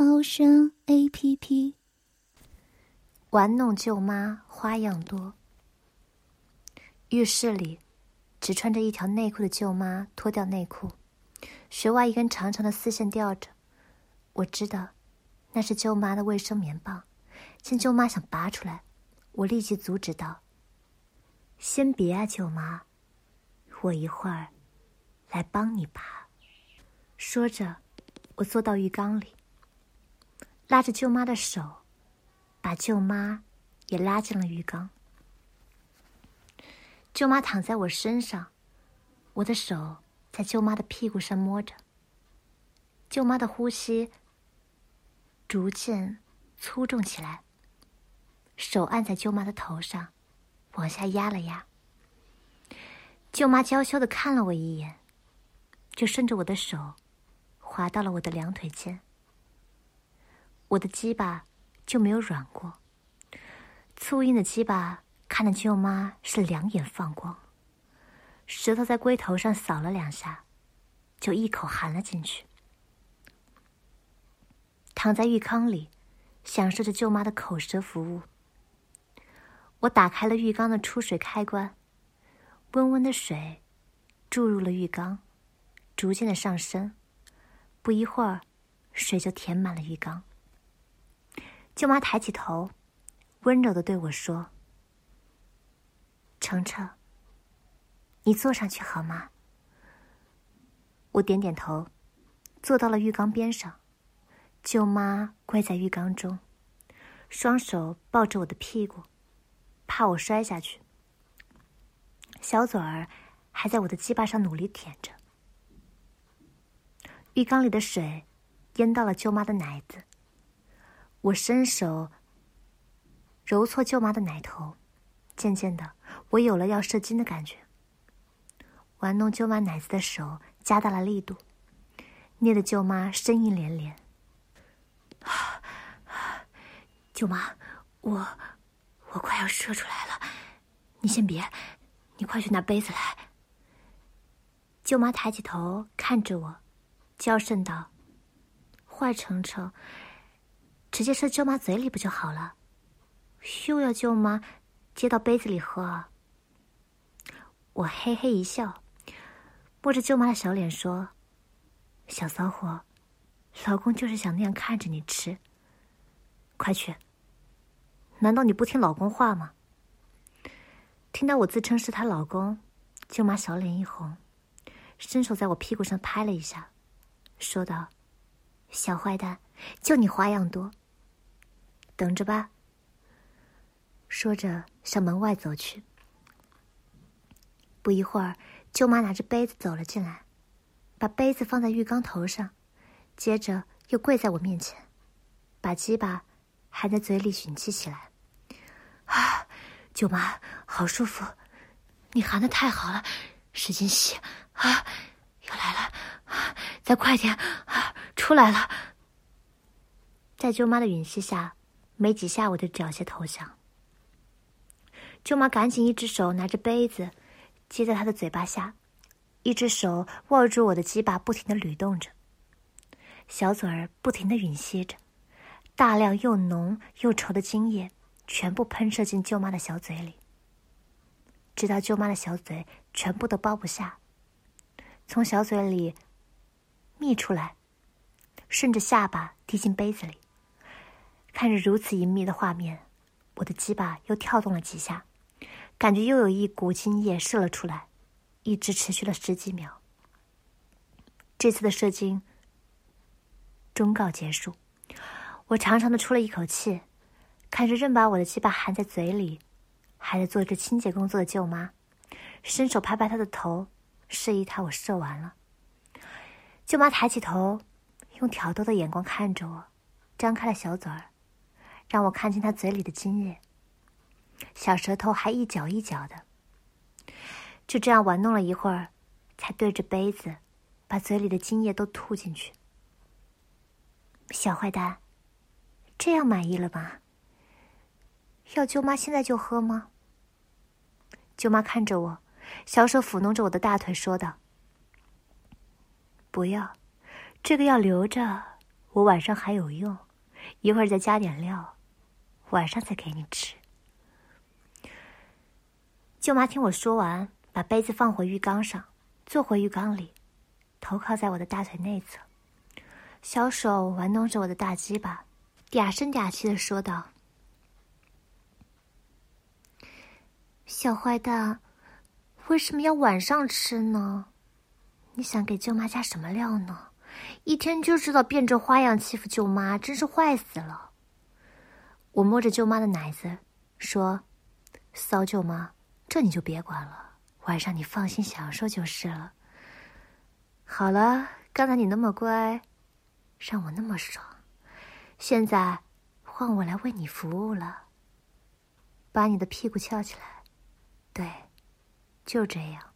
猫声 A P P。玩弄舅妈花样多。浴室里，只穿着一条内裤的舅妈脱掉内裤，穴外一根长长的丝线吊着。我知道，那是舅妈的卫生棉棒。见舅妈想拔出来，我立即阻止道：“先别啊，舅妈，我一会儿来帮你拔。”说着，我坐到浴缸里，拉着舅妈的手，把舅妈也拉进了浴缸。舅妈躺在我身上，我的手在舅妈的屁股上摸着。舅妈的呼吸逐渐粗重起来，手按在舅妈的头上，往下压了压。舅妈娇羞的看了我一眼，就顺着我的手。滑到了我的两腿间，我的鸡巴就没有软过。粗硬的鸡巴看得舅妈是两眼放光，舌头在龟头上扫了两下，就一口含了进去。躺在浴缸里，享受着舅妈的口舌服务。我打开了浴缸的出水开关，温温的水注入了浴缸，逐渐的上升。不一会儿，水就填满了浴缸。舅妈抬起头，温柔的对我说：“程程，你坐上去好吗？”我点点头，坐到了浴缸边上。舅妈跪在浴缸中，双手抱着我的屁股，怕我摔下去。小嘴儿还在我的鸡巴上努力舔着。浴缸里的水淹到了舅妈的奶子。我伸手揉搓舅妈的奶头，渐渐的，我有了要射精的感觉。玩弄舅妈奶子的手加大了力度，捏得舅妈呻吟连连。舅妈，我我快要射出来了，你先别，你快去拿杯子来。舅妈抬起头看着我。娇声道：“坏程程，直接射舅妈嘴里不就好了？又要舅妈接到杯子里喝。”我嘿嘿一笑，摸着舅妈的小脸说：“小骚货，老公就是想那样看着你吃。快去！难道你不听老公话吗？”听到我自称是她老公，舅妈小脸一红，伸手在我屁股上拍了一下。说道：“小坏蛋，就你花样多。等着吧。”说着向门外走去。不一会儿，舅妈拿着杯子走了进来，把杯子放在浴缸头上，接着又跪在我面前，把鸡巴含在嘴里吮吸起来。啊，舅妈，好舒服！你含的太好了，使劲吸啊！又来了。再快点，出来了！在舅妈的吮吸下，没几下我就缴械投降。舅妈赶紧一只手拿着杯子，接在他的嘴巴下，一只手握住我的鸡巴，不停的捋动着，小嘴儿不停的吮吸着，大量又浓又稠的精液全部喷射进舅妈的小嘴里，直到舅妈的小嘴全部都包不下，从小嘴里。泌出来，顺着下巴滴进杯子里。看着如此隐秘的画面，我的鸡巴又跳动了几下，感觉又有一股精液射了出来，一直持续了十几秒。这次的射精终告结束，我长长的出了一口气，看着仍把我的鸡巴含在嘴里，还在做着清洁工作的舅妈，伸手拍拍她的头，示意她我射完了。舅妈抬起头，用挑逗的眼光看着我，张开了小嘴儿，让我看清他嘴里的精液。小舌头还一搅一搅的，就这样玩弄了一会儿，才对着杯子，把嘴里的精液都吐进去。小坏蛋，这样满意了吧？要舅妈现在就喝吗？舅妈看着我，小手抚弄着我的大腿，说道：“不要，这个要留着，我晚上还有用，一会儿再加点料，晚上再给你吃。”舅妈听我说完，把杯子放回浴缸上，坐回浴缸里，头靠在我的大腿内侧，小手玩弄着我的大鸡巴，嗲声嗲气的说道：“小坏蛋，为什么要晚上吃呢？你想给舅妈加什么料呢？一天就知道变着花样欺负舅妈，真是坏死了。”我摸着舅妈的奶子，说：“骚舅妈。”这你就别管了，晚上你放心享受就是了。好了，刚才你那么乖，让我那么爽，现在换我来为你服务了。把你的屁股翘起来，对，就这样。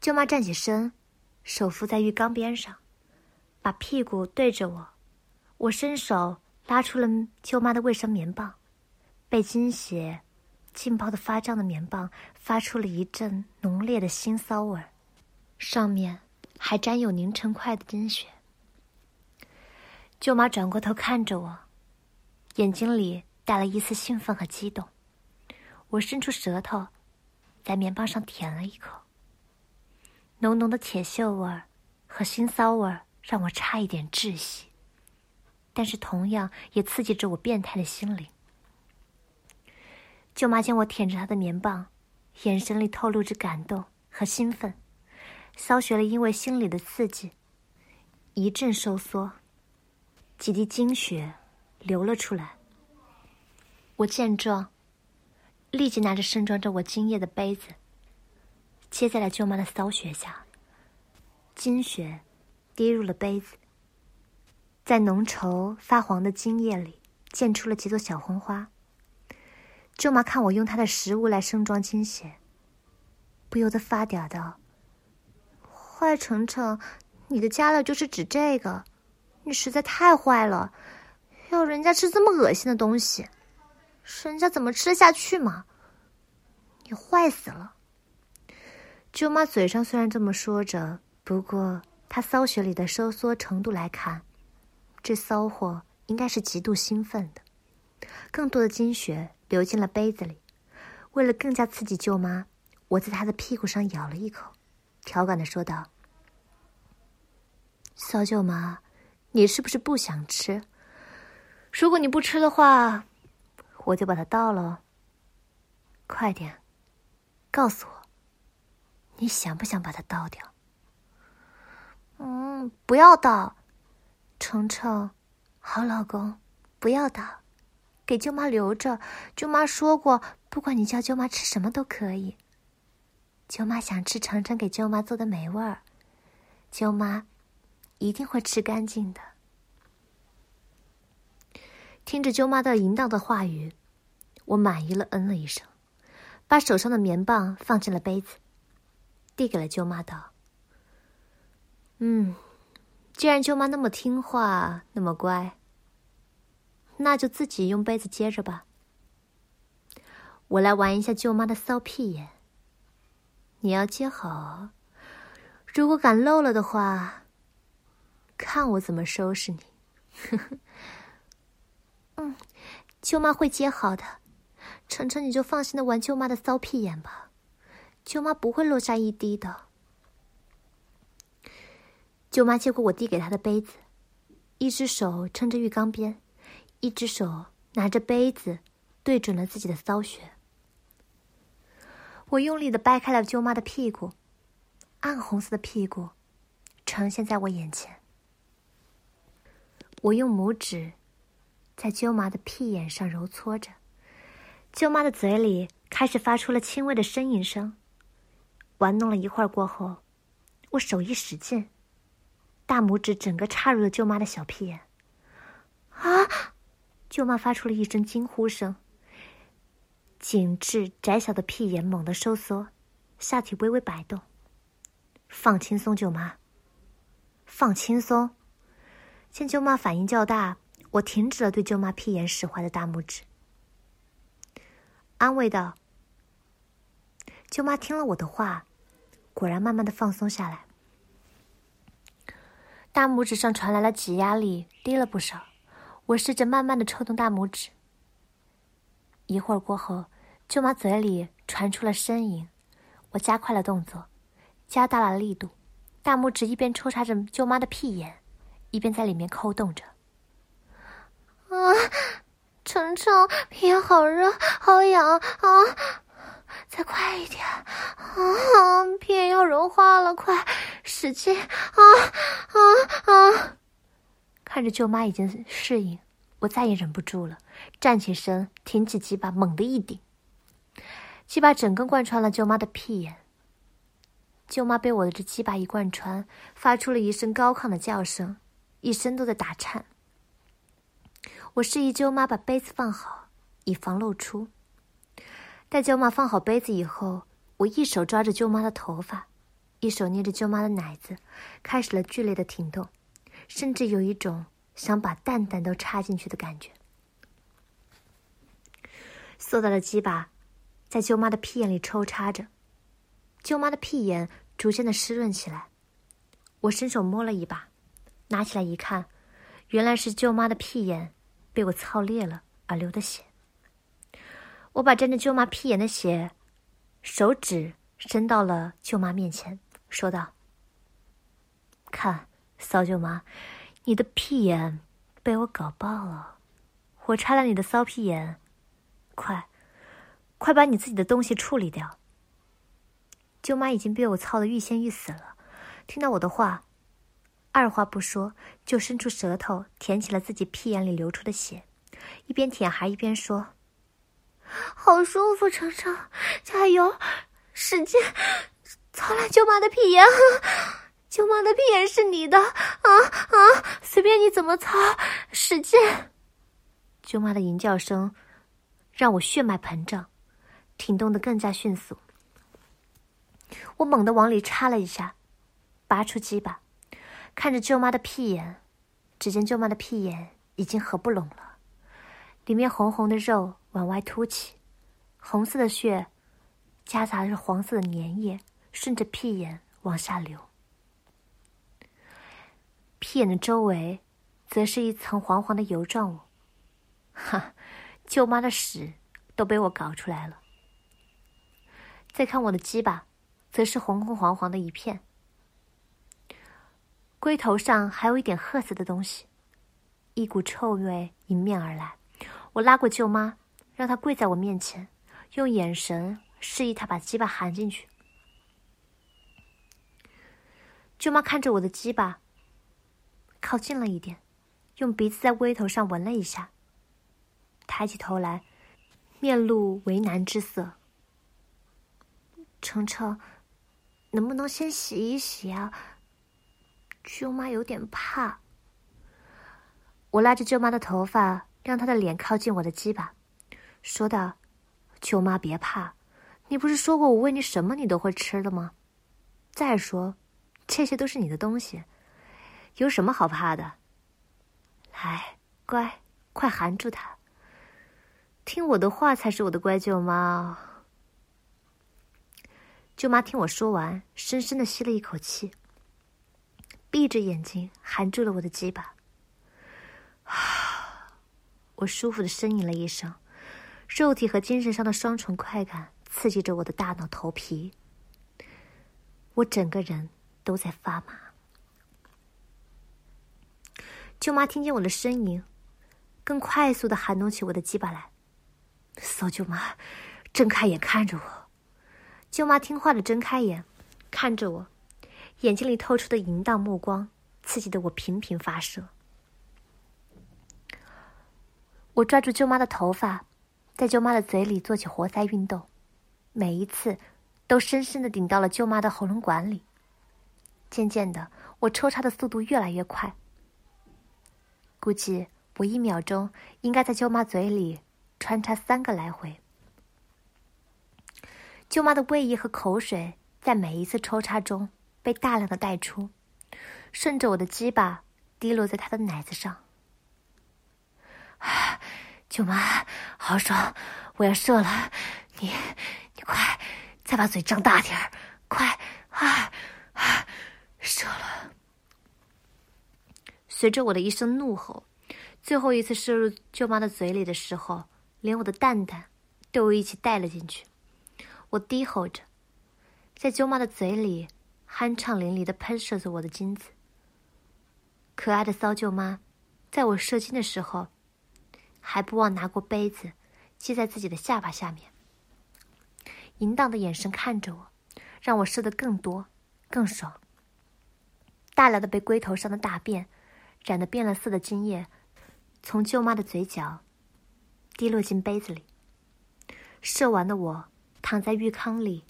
舅妈站起身，手扶在浴缸边上，把屁股对着我，我伸手拉出了舅妈的卫生棉棒，被精血。浸泡的发胀的棉棒发出了一阵浓烈的腥骚味儿，上面还沾有凝成块的精血。舅妈转过头看着我，眼睛里带了一丝兴奋和激动。我伸出舌头，在棉棒上舔了一口，浓浓的铁锈味儿和腥骚味儿让我差一点窒息，但是同样也刺激着我变态的心灵。舅妈见我舔着她的棉棒，眼神里透露着感动和兴奋，骚穴了因为心里的刺激，一阵收缩，几滴精血流了出来。我见状，立即拿着盛装着我精液的杯子，接在了舅妈的骚穴下，精血滴入了杯子，在浓稠发黄的精液里溅出了几朵小红花。舅妈看我用她的食物来盛装精血，不由得发嗲道：“坏程程，你的家料就是指这个？你实在太坏了，要人家吃这么恶心的东西，人家怎么吃得下去嘛？你坏死了！”舅妈嘴上虽然这么说着，不过她骚穴里的收缩程度来看，这骚货应该是极度兴奋的，更多的精血。流进了杯子里。为了更加刺激舅妈，我在她的屁股上咬了一口，调侃的说道：“骚舅妈，你是不是不想吃？如果你不吃的话，我就把它倒了。快点，告诉我，你想不想把它倒掉？”“嗯，不要倒。”“程程，好老公，不要倒。”给舅妈留着，舅妈说过，不管你叫舅妈吃什么都可以。舅妈想吃程程给舅妈做的美味儿，舅妈一定会吃干净的。听着舅妈的淫荡的话语，我满意了，嗯了一声，把手上的棉棒放进了杯子，递给了舅妈，道：“嗯，既然舅妈那么听话，那么乖。”那就自己用杯子接着吧。我来玩一下舅妈的骚屁眼。你要接好，如果敢漏了的话，看我怎么收拾你。嗯，舅妈会接好的。程程，你就放心的玩舅妈的骚屁眼吧，舅妈不会落下一滴的。舅妈接过我递给她的杯子，一只手撑着浴缸边。一只手拿着杯子，对准了自己的骚穴。我用力的掰开了舅妈的屁股，暗红色的屁股呈现在我眼前。我用拇指在舅妈的屁眼上揉搓着，舅妈的嘴里开始发出了轻微的呻吟声。玩弄了一会儿过后，我手一使劲，大拇指整个插入了舅妈的小屁眼。啊舅妈发出了一声惊呼声，紧致窄小的屁眼猛地收缩，下体微微摆动。放轻松，舅妈。放轻松。见舅妈反应较大，我停止了对舅妈屁眼使坏的大拇指，安慰道：“舅妈听了我的话，果然慢慢的放松下来。大拇指上传来了挤压力，低了不少。我试着慢慢的抽动大拇指。一会儿过后，舅妈嘴里传出了呻吟，我加快了动作，加大了力度，大拇指一边抽插着舅妈的屁眼。一边在里面抠动着，啊，程程，屁眼好热，好痒啊！再快一点，啊，屁眼要融化了，快，使劲，啊啊啊！看着舅妈已经适应，我再也忍不住了，站起身，挺起鸡巴，猛地一顶，鸡巴整根贯穿了舅妈的屁眼。舅妈被我的这鸡巴一贯穿，发出了一声高亢的叫声。一身都在打颤。我示意舅妈把杯子放好，以防漏出。待舅妈放好杯子以后，我一手抓着舅妈的头发，一手捏着舅妈的奶子，开始了剧烈的挺动，甚至有一种想把蛋蛋都插进去的感觉。硕大的鸡巴在舅妈的屁眼里抽插着，舅妈的屁眼逐渐的湿润起来。我伸手摸了一把。拿起来一看，原来是舅妈的屁眼被我操裂了而流的血。我把沾着舅妈屁眼的血，手指伸到了舅妈面前，说道：“看，骚舅妈，你的屁眼被我搞爆了，我插了你的骚屁眼，快，快把你自己的东西处理掉。”舅妈已经被我操的欲仙欲死了，听到我的话。二话不说，就伸出舌头舔起了自己屁眼里流出的血，一边舔还一边说：“好舒服，程程，加油，使劲，操烂舅妈的屁眼！舅妈的屁眼是你的，啊啊，随便你怎么操，使劲！”舅妈的淫叫声让我血脉膨胀，挺动的更加迅速。我猛地往里插了一下，拔出鸡巴。看着舅妈的屁眼，只见舅妈的屁眼已经合不拢了，里面红红的肉往外凸起，红色的血夹杂着黄色的粘液，顺着屁眼往下流。屁眼的周围，则是一层黄黄的油状物。哈，舅妈的屎都被我搞出来了。再看我的鸡巴，则是红红黄黄的一片。龟头上还有一点褐色的东西，一股臭味迎面而来。我拉过舅妈，让她跪在我面前，用眼神示意她把鸡巴含进去。舅妈看着我的鸡巴，靠近了一点，用鼻子在龟头上闻了一下，抬起头来，面露为难之色。程程，能不能先洗一洗啊？舅妈有点怕，我拉着舅妈的头发，让她的脸靠近我的鸡巴，说道：“舅妈别怕，你不是说过我喂你什么你都会吃的吗？再说，这些都是你的东西，有什么好怕的？来，乖，快含住它，听我的话才是我的乖舅妈。”舅妈听我说完，深深的吸了一口气。闭着眼睛含住了我的鸡巴，我舒服的呻吟了一声，肉体和精神上的双重快感刺激着我的大脑头皮，我整个人都在发麻。舅妈听见我的呻吟，更快速的含动起我的鸡巴来。骚舅妈，睁开眼看着我。舅妈听话的睁开眼，看着我。眼睛里透出的淫荡目光，刺激的我频频发射。我抓住舅妈的头发，在舅妈的嘴里做起活塞运动，每一次都深深的顶到了舅妈的喉咙管里。渐渐的，我抽插的速度越来越快，估计我一秒钟应该在舅妈嘴里穿插三个来回。舅妈的胃液和口水在每一次抽插中被大量的带出，顺着我的鸡巴滴落在她的奶子上。舅妈，好爽，我要射了！你，你快，再把嘴张大点儿，快啊啊！射了！随着我的一声怒吼，最后一次射入舅妈的嘴里的时候，连我的蛋蛋都一起带了进去。我低吼着，在舅妈的嘴里酣畅淋漓的喷射着我的精子。可爱的骚舅妈，在我射精的时候，还不忘拿过杯子，系在自己的下巴下面，淫荡的眼神看着我，让我射得更多、更爽。大量的被龟头上的大便染得变了色的精液，从舅妈的嘴角滴落进杯子里。射完的我。躺在浴缸里，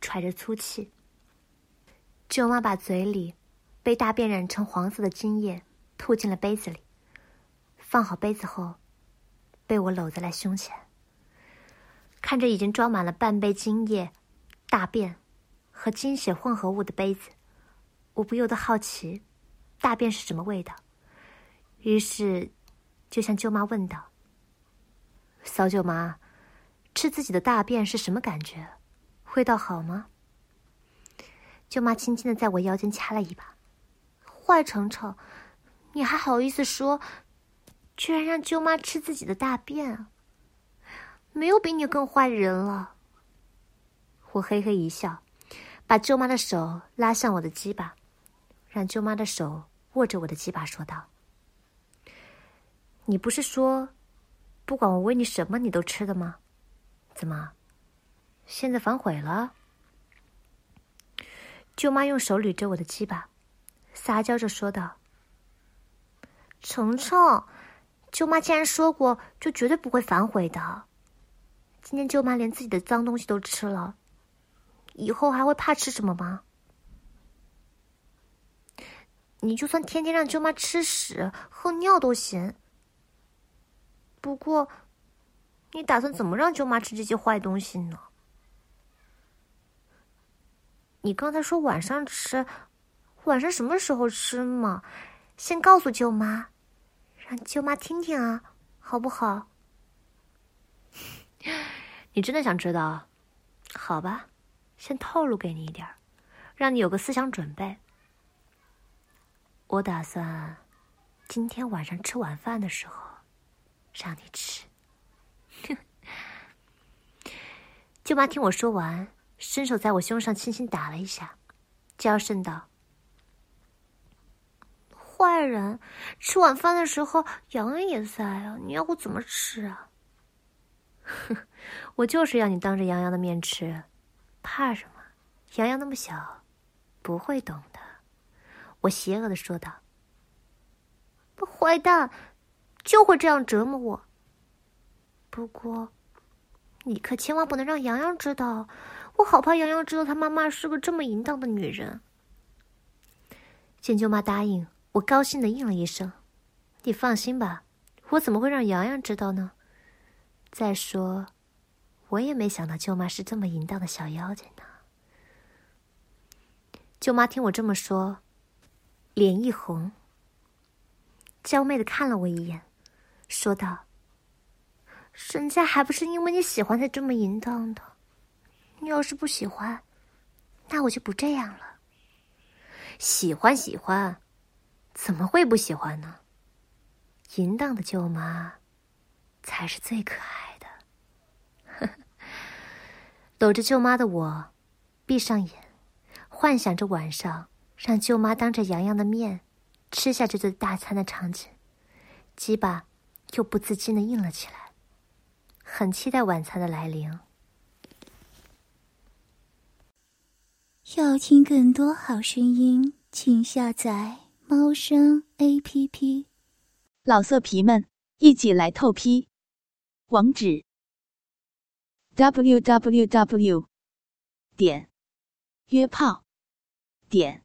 喘着粗气。舅妈把嘴里被大便染成黄色的精液吐进了杯子里，放好杯子后，被我搂在了胸前。看着已经装满了半杯精液、大便和精血混合物的杯子，我不由得好奇，大便是什么味道。于是，就向舅妈问道：“骚舅妈。”吃自己的大便是什么感觉？味道好吗？舅妈轻轻的在我腰间掐了一把。坏程程，你还好意思说？居然让舅妈吃自己的大便，没有比你更坏的人了。我嘿嘿一笑，把舅妈的手拉向我的鸡巴，让舅妈的手握着我的鸡巴，说道：“你不是说，不管我喂你什么，你都吃的吗？”怎么？现在反悔了？舅妈用手捋着我的鸡巴，撒娇着说道：“程程，舅妈既然说过，就绝对不会反悔的。今天舅妈连自己的脏东西都吃了，以后还会怕吃什么吗？你就算天天让舅妈吃屎喝尿都行。不过……”你打算怎么让舅妈吃这些坏东西呢？你刚才说晚上吃，晚上什么时候吃嘛？先告诉舅妈，让舅妈听听啊，好不好？你真的想知道？好吧，先透露给你一点让你有个思想准备。我打算今天晚上吃晚饭的时候让你吃。舅妈听我说完，伸手在我胸上轻轻打了一下，娇声道：“坏人，吃晚饭的时候，洋洋也在啊，你要我怎么吃啊？”“哼，我就是要你当着洋洋的面吃，怕什么？洋洋那么小，不会懂的。”我邪恶的说道。“坏蛋，就会这样折磨我。”不过，你可千万不能让洋洋知道，我好怕洋洋知道他妈妈是个这么淫荡的女人。见舅妈答应，我高兴的应了一声：“你放心吧，我怎么会让洋洋知道呢？再说，我也没想到舅妈是这么淫荡的小妖精呢。”舅妈听我这么说，脸一红，娇媚的看了我一眼，说道。人家还不是因为你喜欢才这么淫荡的，你要是不喜欢，那我就不这样了。喜欢喜欢，怎么会不喜欢呢？淫荡的舅妈，才是最可爱的。搂着舅妈的我，闭上眼，幻想着晚上让舅妈当着洋洋的面吃下这顿大餐的场景，鸡巴又不自禁的硬了起来。很期待晚餐的来临。要听更多好声音，请下载猫声 A P P。老色皮们，一起来透批！网址：w w w 点约炮点